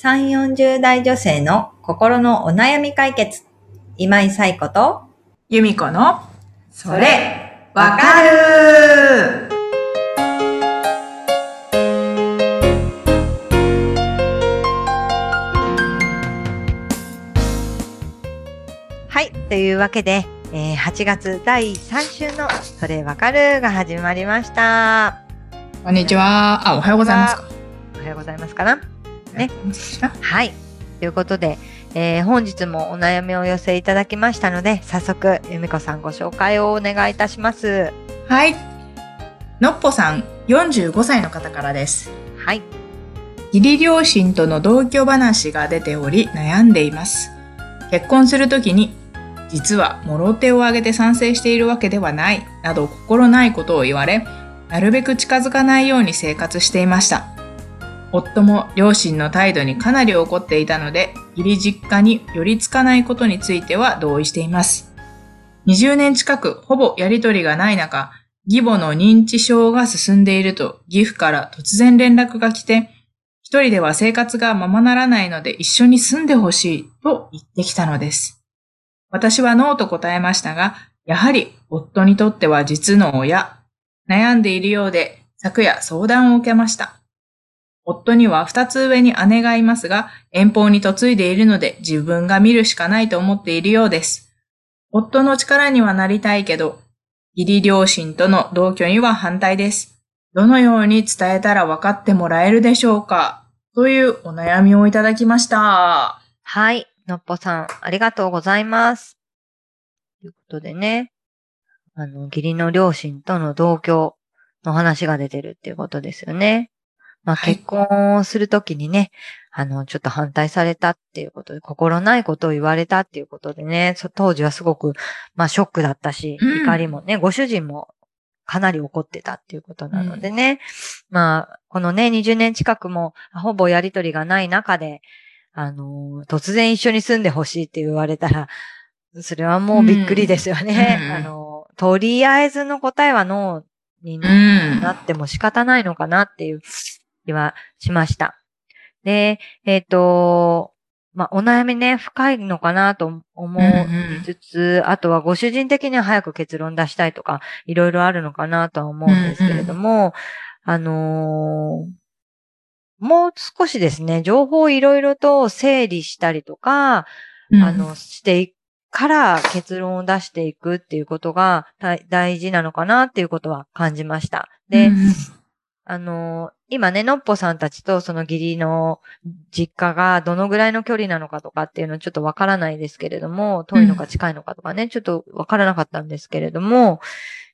3、40代女性の心のお悩み解決。今井彩子と、由美子の、それ、わかるはい。というわけで、えー8月第3週のそれわかるが始まりました。こんにちは。あ、おはようございますか。おはようございますかな。ねおはい。ということで、えー本日もお悩みをお寄せいただきましたので、早速、由美子さんご紹介をお願いいたします。はい。のっぽさん、45歳の方からです。はい。義理両親との同居話が出ており悩んでいます。結婚するときに、実はもろ手を挙げて賛成しているわけではない、など心ないことを言われ、なるべく近づかないように生活していました。夫も両親の態度にかなり怒っていたので、義理実家に寄りつかないことについては同意しています。20年近くほぼやりとりがない中、義母の認知症が進んでいると義父から突然連絡が来て、一人では生活がままならないので一緒に住んでほしいと言ってきたのです。私はノーと答えましたが、やはり夫にとっては実の親。悩んでいるようで昨夜相談を受けました。夫には二つ上に姉がいますが、遠方に嫁いでいるので自分が見るしかないと思っているようです。夫の力にはなりたいけど、義理両親との同居には反対です。どのように伝えたら分かってもらえるでしょうか？というお悩みをいただきました。はい。のっぽさん、ありがとうございます。ということでね、あの、義理の両親との同居の話が出てるっていうことですよね。まあ、はい。結婚をするときにね、あの、ちょっと反対されたっていうことで、心ないことを言われたっていうことでね、そ当時はすごく、まあ、ショックだったし、うん。怒りもね、ご主人もかなり怒ってたっていうことなのでね、まあ、このね、20年近くも、ほぼやりとりがない中で、あの、突然一緒に住んでほしいって言われたら、それはもうびっくりですよね。うん。あの、とりあえずの答えはノーにうん。なっても仕方ないのかなっていう気はしました。で、えっ、と、まあ、お悩みね、深いのかなと思いつつ、あとはご主人的には早く結論出したいとか、いろいろあるのかなとは思うんですけれども、あのーもう少しですね、情報をいろいろと整理したりとか、うんあの、していから結論を出していくっていうことが大大事なのかなっていうことは感じました。で、うんあの、今ね、のっぽさんたちとその義理の実家がどのぐらいの距離なのかとかっていうのはちょっとわからないですけれども、遠いのか近いのかとかね、ちょっとわからなかったんですけれども、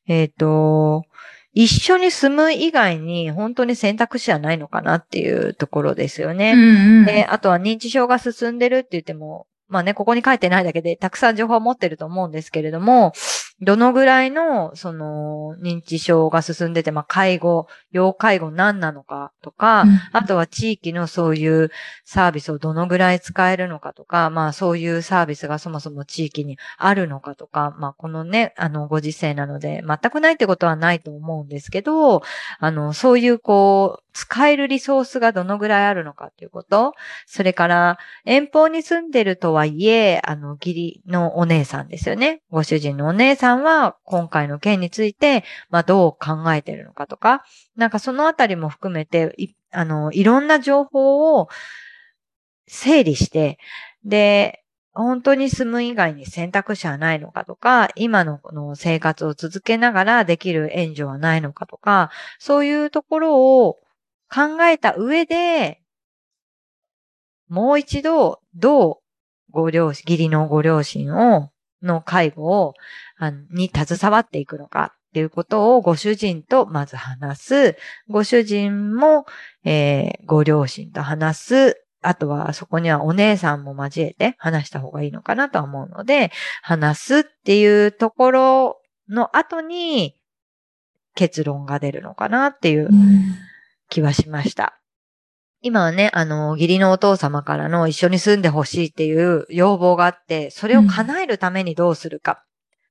えっ、と、一緒に住む以外に本当に選択肢はないのかなっていうところですよね。うんうんで、あとは認知症が進んでるって言っても、まあね、ここに書いてないだけで、たくさん情報を持ってると思うんですけれども、どのぐらいの、その、認知症が進んでて、まあ、介護、要介護何なのかとか、うんあとは地域のそういうサービスをどのぐらい使えるのかとか、まあそういうサービスがそもそも地域にあるのかとか、まあこのね、あのご時世なので全くないってことはないと思うんですけど、あのそういうこう、使えるリソースがどのぐらいあるのかっていうこと、それから遠方に住んでるとはいえ、あの義理のお姉さんですよね。ご主人のお姉さんさんは今回の件について、まあどう考えてるのかとか、なんかそのあたりも含めて、いあの、いろんな情報を整理して、で、本当に住む以外に選択肢はないのかとか、今のこの生活を続けながらできる援助はないのかとか、そういうところを考えた上で、もう一度、どうご両親、義理のご両親を、の介護を、あのに携わっていくのかっていうことをご主人とまず話す。ご主人も、えーご両親と話す。あとはそこにはお姉さんも交えて話した方がいいのかなとは思うので、話すっていうところの後に結論が出るのかなっていう気はしました。今はね、あの、義理のお父様からの一緒に住んでほしいっていう要望があって、それを叶えるためにどうするか。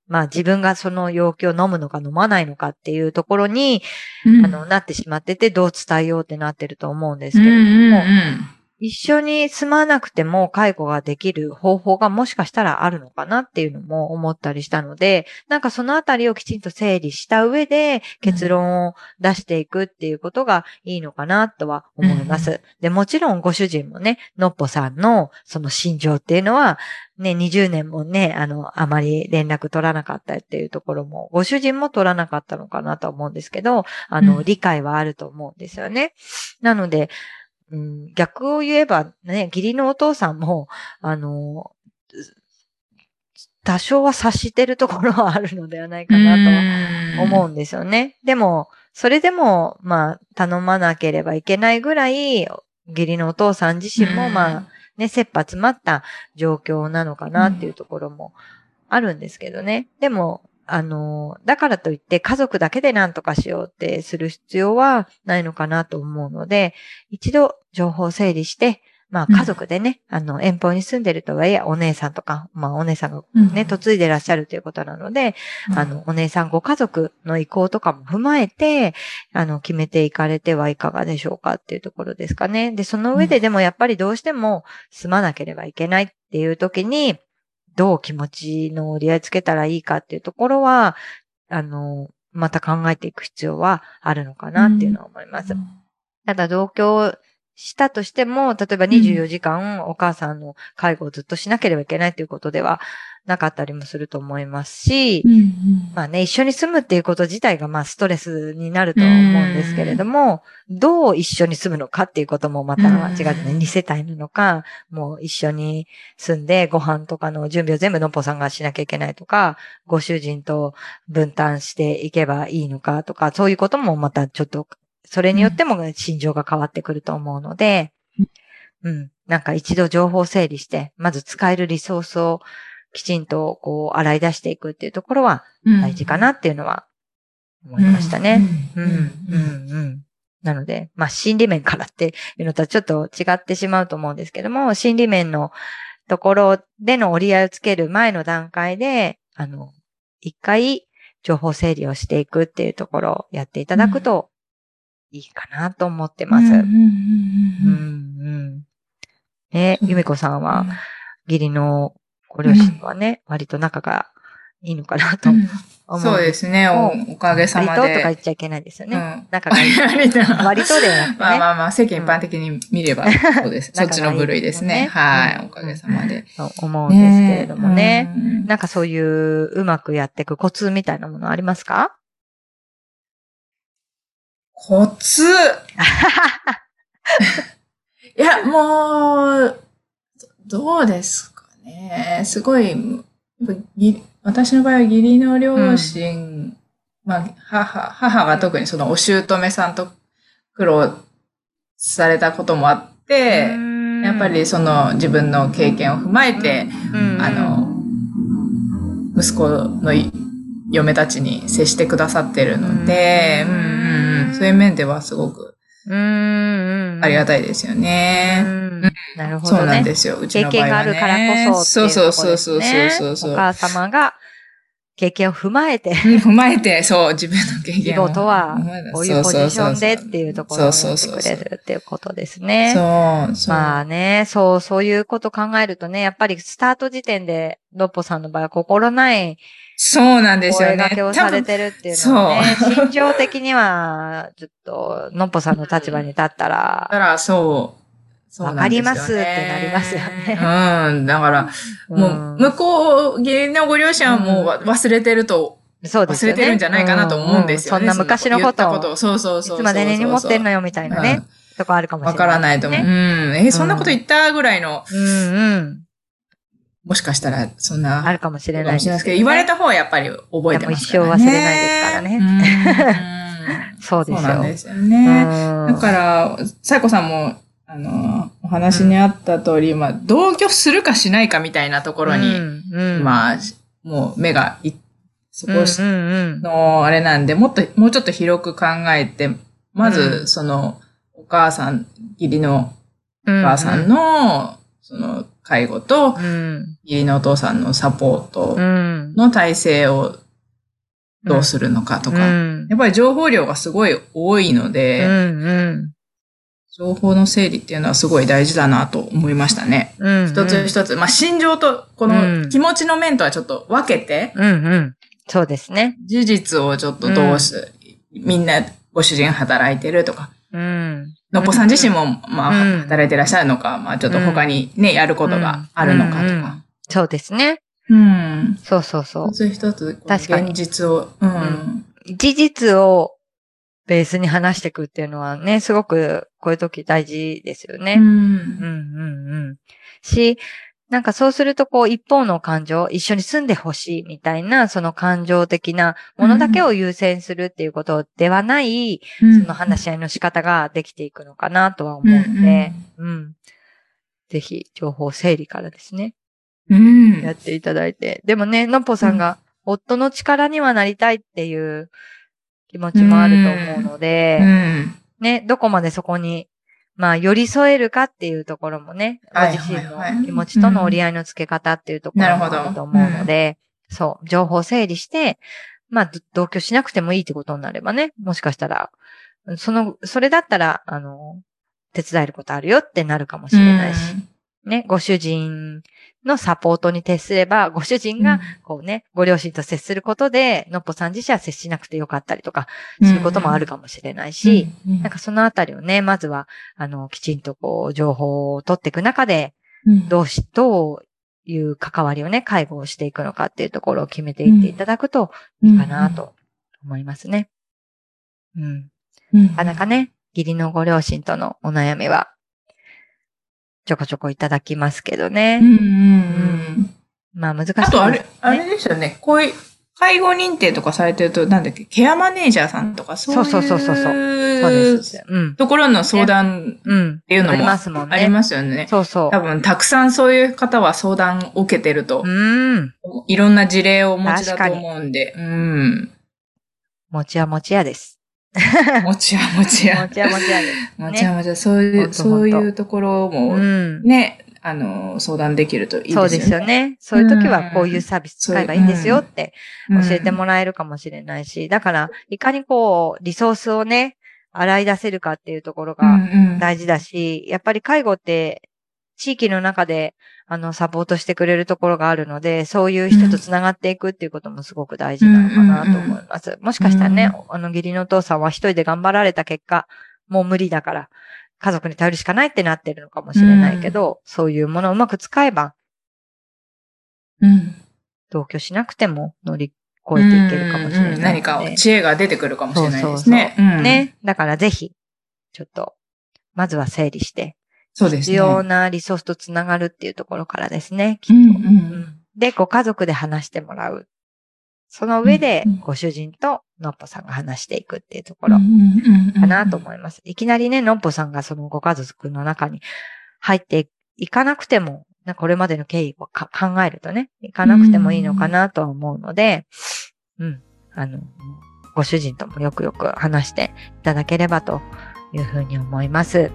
まあ自分がその要求を飲むのか飲まないのかっていうところに、うん。あの、なってしまってて、どう伝えようってなってると思うんですうんけれども、うん一緒に住まなくても介護ができる方法がもしかしたらあるのかなっていうのも思ったりしたので、なんかそのあたりをきちんと整理した上で結論を出していくっていうことがいいのかなとは思います。で、もちろんご主人もね、のっぽさんのその心情っていうのは、ね、20年もね、あの、あまり連絡取らなかったっていうところも、ご主人も取らなかったのかなと思うんですけど、あの、うん理解はあると思うんですよね。なので、うん、逆を言えばね、義理のお父さんも、あの、多少は察してるところはあるのではないかなとは思うんですよね。でも、それでも、まあ、頼まなければいけないぐらい、義理のお父さん自身も、まあ、ね、切羽詰まった状況なのかなっていうところもあるんですけどね。でも、あの、だからといって家族だけで何とかしようってする必要はないのかなと思うので、一度情報整理して、まあうん。家族でね、あの、遠方に住んでるとはいえ、お姉さんとか、まあお姉さんがうんね、嫁いでらっしゃるということなので、あの、お姉さんご家族の意向とかも踏まえて、あの、決めていかれてはいかがでしょうかっていうところですかね。で、その上ででもやっぱりどうしても住まなければいけないっていう時に、どう気持ちの折り合いつけたらいいかっていうところは、あの、また考えていく必要はあるのかなっていうのは思います。ただ同居したとしても、例えば24時間お母さんの介護をずっとしなければいけないということではなかったりもすると思いますし、うんうん。まあね、一緒に住むっていうこと自体がまあストレスになるとは思うんですけれども、どう一緒に住むのかっていうこともまた違ってね、うん2世帯なのか、もう一緒に住んでご飯とかの準備を全部のっぽさんがしなきゃいけないとか、ご主人と分担していけばいいのかとか、そういうこともまたちょっと、それによっても心情が変わってくると思うので、うん、なんか一度情報を整理して、まず使えるリソースをきちんとこう洗い出していくっていうところは大事かなっていうのは思いましたね。うん、うん、うん。なので、まあ、心理面からっていうのとはちょっと違ってしまうと思うんですけども、心理面のところでの折り合いをつける前の段階で、あの、一回情報整理をしていくっていうところをやっていただくといいかなと思ってます。ね、ゆめこさんうんは、義理のご両親はね、割と仲がいいのかなとうん思う。そうですね、おおかげさまで。割ととか言っちゃいけないですよね。うん仲がいい。割とではなくてね。まあまあまあ、世間一般的に見れば、そうです。そっちの部類ですね。はい、おかげさまで。と思うんですけれどもね。うんなんかそういううまくやっていくコツみたいなものありますか？コツ。いや、もう、どうですかね。すごい、私の場合は義理の両親、まあ、母、母が特にそのお姑さんと苦労されたこともあって、やっぱりその自分の経験を踏まえて、うん、あの、息子のい嫁たちに接してくださってるので、ううんんうん。うんそういう面ではすごく。ありがい。たいですよね。うんなるほどね。そうなんですよ。うち経の場合は、ね。験があるからこそね。そうそうそうそうそうそうお母様が経験を踏まえて、うん踏まえて、そう、自分の経義験を。母とはこういうポジションでっていうところをそうやってそうそうくれるっていうことですね。そう、そう。まあね、そう、そういうこと考えるとね、やっぱりスタート時点で、のっぽさんの場合は心ないそうなんですよね。声掛けをされてるっていうのはね、多心情 的には、ちょっと、のっぽさんの立場に立っただら、から、そう。そうなんですよねわかりますってなりますよねうん。だから、もう、向こう、義理のご両親はもうわ忘れてると、忘そうですよね。れてるんじゃないかなと思うんですよね。うんうんそんな昔のことを、ことそうそうそうそう。いつまで根に持ってんのよみたいなね、とこあるかもしれない、わからないと思う。うん。え、そんなこと言ったぐらいの、うんうん。もしかしたら、そんな、あるかもしれかないですけど、言われた方はやっぱり覚えてますからね。一生忘れないですからね。うん そうですよ。そうなんですよね。うんだから、サイコさんも、あの、お話にあった通り、まあ、同居するかしないかみたいなところに、うんうん、まあ、もう目がい、そこうんうんうんのあれなんで、もっと、もうちょっと広く考えて、まうず、その、お母さん、義理のおお母さんの、その、介護と、うん、義理のお父さんのサポートうん、の体制をどうするのかとか、うん、やっぱり情報量がすごい多いので、情報の整理っていうのはすごい大事だなと思いましたね。うん、一つ一つ、まあ、心情と、この気持ちの面とはちょっと分けて、うんうん。そうですね。事実をちょっとどうす、みんなご主人働いてるとか、うん。のっぽさん自身も、まあ、うん働いてらっしゃるのか、まあ、ちょっと他にね、やることがあるのかとうんうんか。そうですね。うん。そうそうそう一。つ一つ、確かに現実を、うん。事実をベースに話していくっていうのはね、すごくこういう時大事ですよね。うんうんうんうん。し、なんかそうするとこう一方の感情、一緒に住んでほしいみたいな、その感情的なものだけを優先するっていうことではない、その話し合いの仕方ができていくのかなとは思うので、うん。ぜひ情報整理からですね、うん。やっていただいて。でもね、のっぽさんが夫の力にはなりたいっていう気持ちもあると思うので、うん。ね、どこまでそこに、まあ、寄り添えるかっていうところもね、ごはい自身の気持ちとの折り合いのつけ方っていうところもあると思うので、そう、情報整理して、まあ、ど同居しなくてもいいってことになればね、もしかしたら、その、それだったら、あの、手伝えることあるよってなるかもしれないし、ね、ご主人のサポートに徹すれば、ご主人が、こうね、ご両親と接することで、のっぽさん自身は接しなくてよかったりとか、することもあるかもしれないし、うん、なんかそのあたりをね、まずは、あの、きちんとこう、情報を取っていく中で、うん、どうし、どういう関わりをね、介護をしていくのかっていうところを決めていっていただくといいかなと思いますね。うん。うん、なかなかね、義理のご両親とのお悩みは、ちょこちょこいただきますけどね。うんうんうん、まあ難しい、ね。あとあれ、あれですよね。こういう、介護認定とかされてると、なんだっけ、ケアマネージャーさんとか、そういう。そうそうそうそうそうです。うん。ところの相談うん。っていうのもありますもんね。ありますよね。そうそう。多分、たくさんそういう方は相談を受けてると、うん。いろんな事例をお持ちだと思うんで、うん。もちやもちやです。もちやもちや。もちやもちやです。もちやもちや。そういう、そういうところも、うん。ね、あの、相談できるといいですよね。そうですよね。そういう時はこういうサービス使えばいいんですよって教えてもらえるかもしれないし、だから、いかにこう、リソースをね、洗い出せるかっていうところが大事だし、やっぱり介護って地域の中で、あの、サポートしてくれるところがあるので、そういう人と繋がっていくっていうこともすごく大事なのかなと思います。もしかしたらね、あの、義理のお父さんは一人で頑張られた結果、もう無理だから、家族に頼るしかないってなってるのかもしれないけど、そういうものをうまく使えば、うん、同居しなくても乗り越えていけるかもしれない、何か知恵が出てくるかもしれないですね。そうそうそう。ね。だからぜひ、ちょっと、まずは整理して、そうですね。必要なリソースとつながるっていうところからですね、きっと。うんうんで、ご家族で話してもらう。その上で、ご主人とのっぽさんが話していくっていうところかなと思います。いきなりね、のっぽさんがそのご家族の中に入っていかなくても、これまでの経緯を考えるとね、いかなくてもいいのかなとは思うので、うん、あの、ご主人ともよくよく話していただければというふうに思います。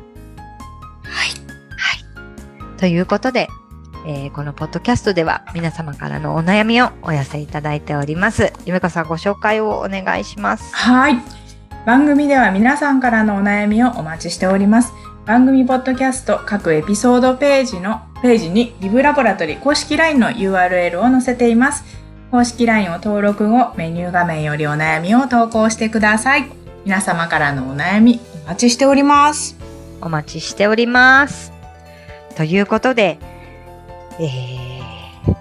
ということで、えー、このポッドキャストでは皆様からのお悩みをお寄せいただいております。ゆめこさんご紹介をお願いします。はい。番組では皆さんからのお悩みをお待ちしております。番組ポッドキャスト各エピソードページのページにリブラボラトリ公式 LINE の URL を載せています。公式 LINE を登録後、メニュー画面よりお悩みを投稿してください。皆様からのお悩みお待ちしております。お待ちしております。ということで、えー、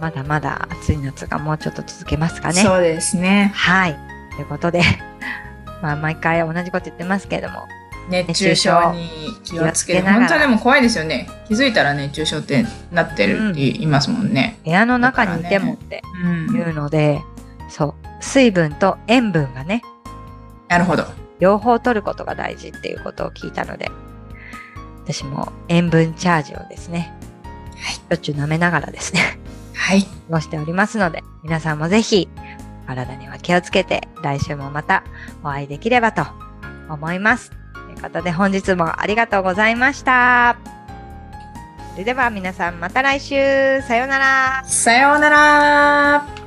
まだまだ暑い夏がもうちょっと続けますかね。そうですね。はい。ということで、まあ毎回同じこと言ってますけれども。熱中症に気をつけて、本当でも怖いですよね。気づいたら熱中症ってなってるって言いますもんね。部屋の中にいてもっていうので、そう、水分と塩分がね。なるほど。両方取ることが大事っていうことを聞いたので、私も塩分チャージをですね、はい、しょっちゅう舐めながらですね、はい。過ごしておりますので、皆さんもぜひ、体には気をつけて、来週もまたお会いできればと思います。ということで、本日もありがとうございました。それでは皆さんまた来週さようならさようなら